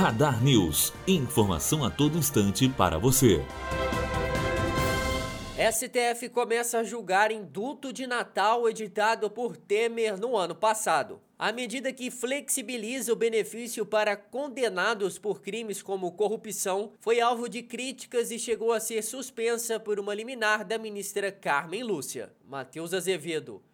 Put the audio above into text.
Radar News. Informação a todo instante para você. STF começa a julgar indulto de Natal editado por Temer no ano passado. A medida que flexibiliza o benefício para condenados por crimes como corrupção foi alvo de críticas e chegou a ser suspensa por uma liminar da ministra Carmen Lúcia. Matheus Azevedo,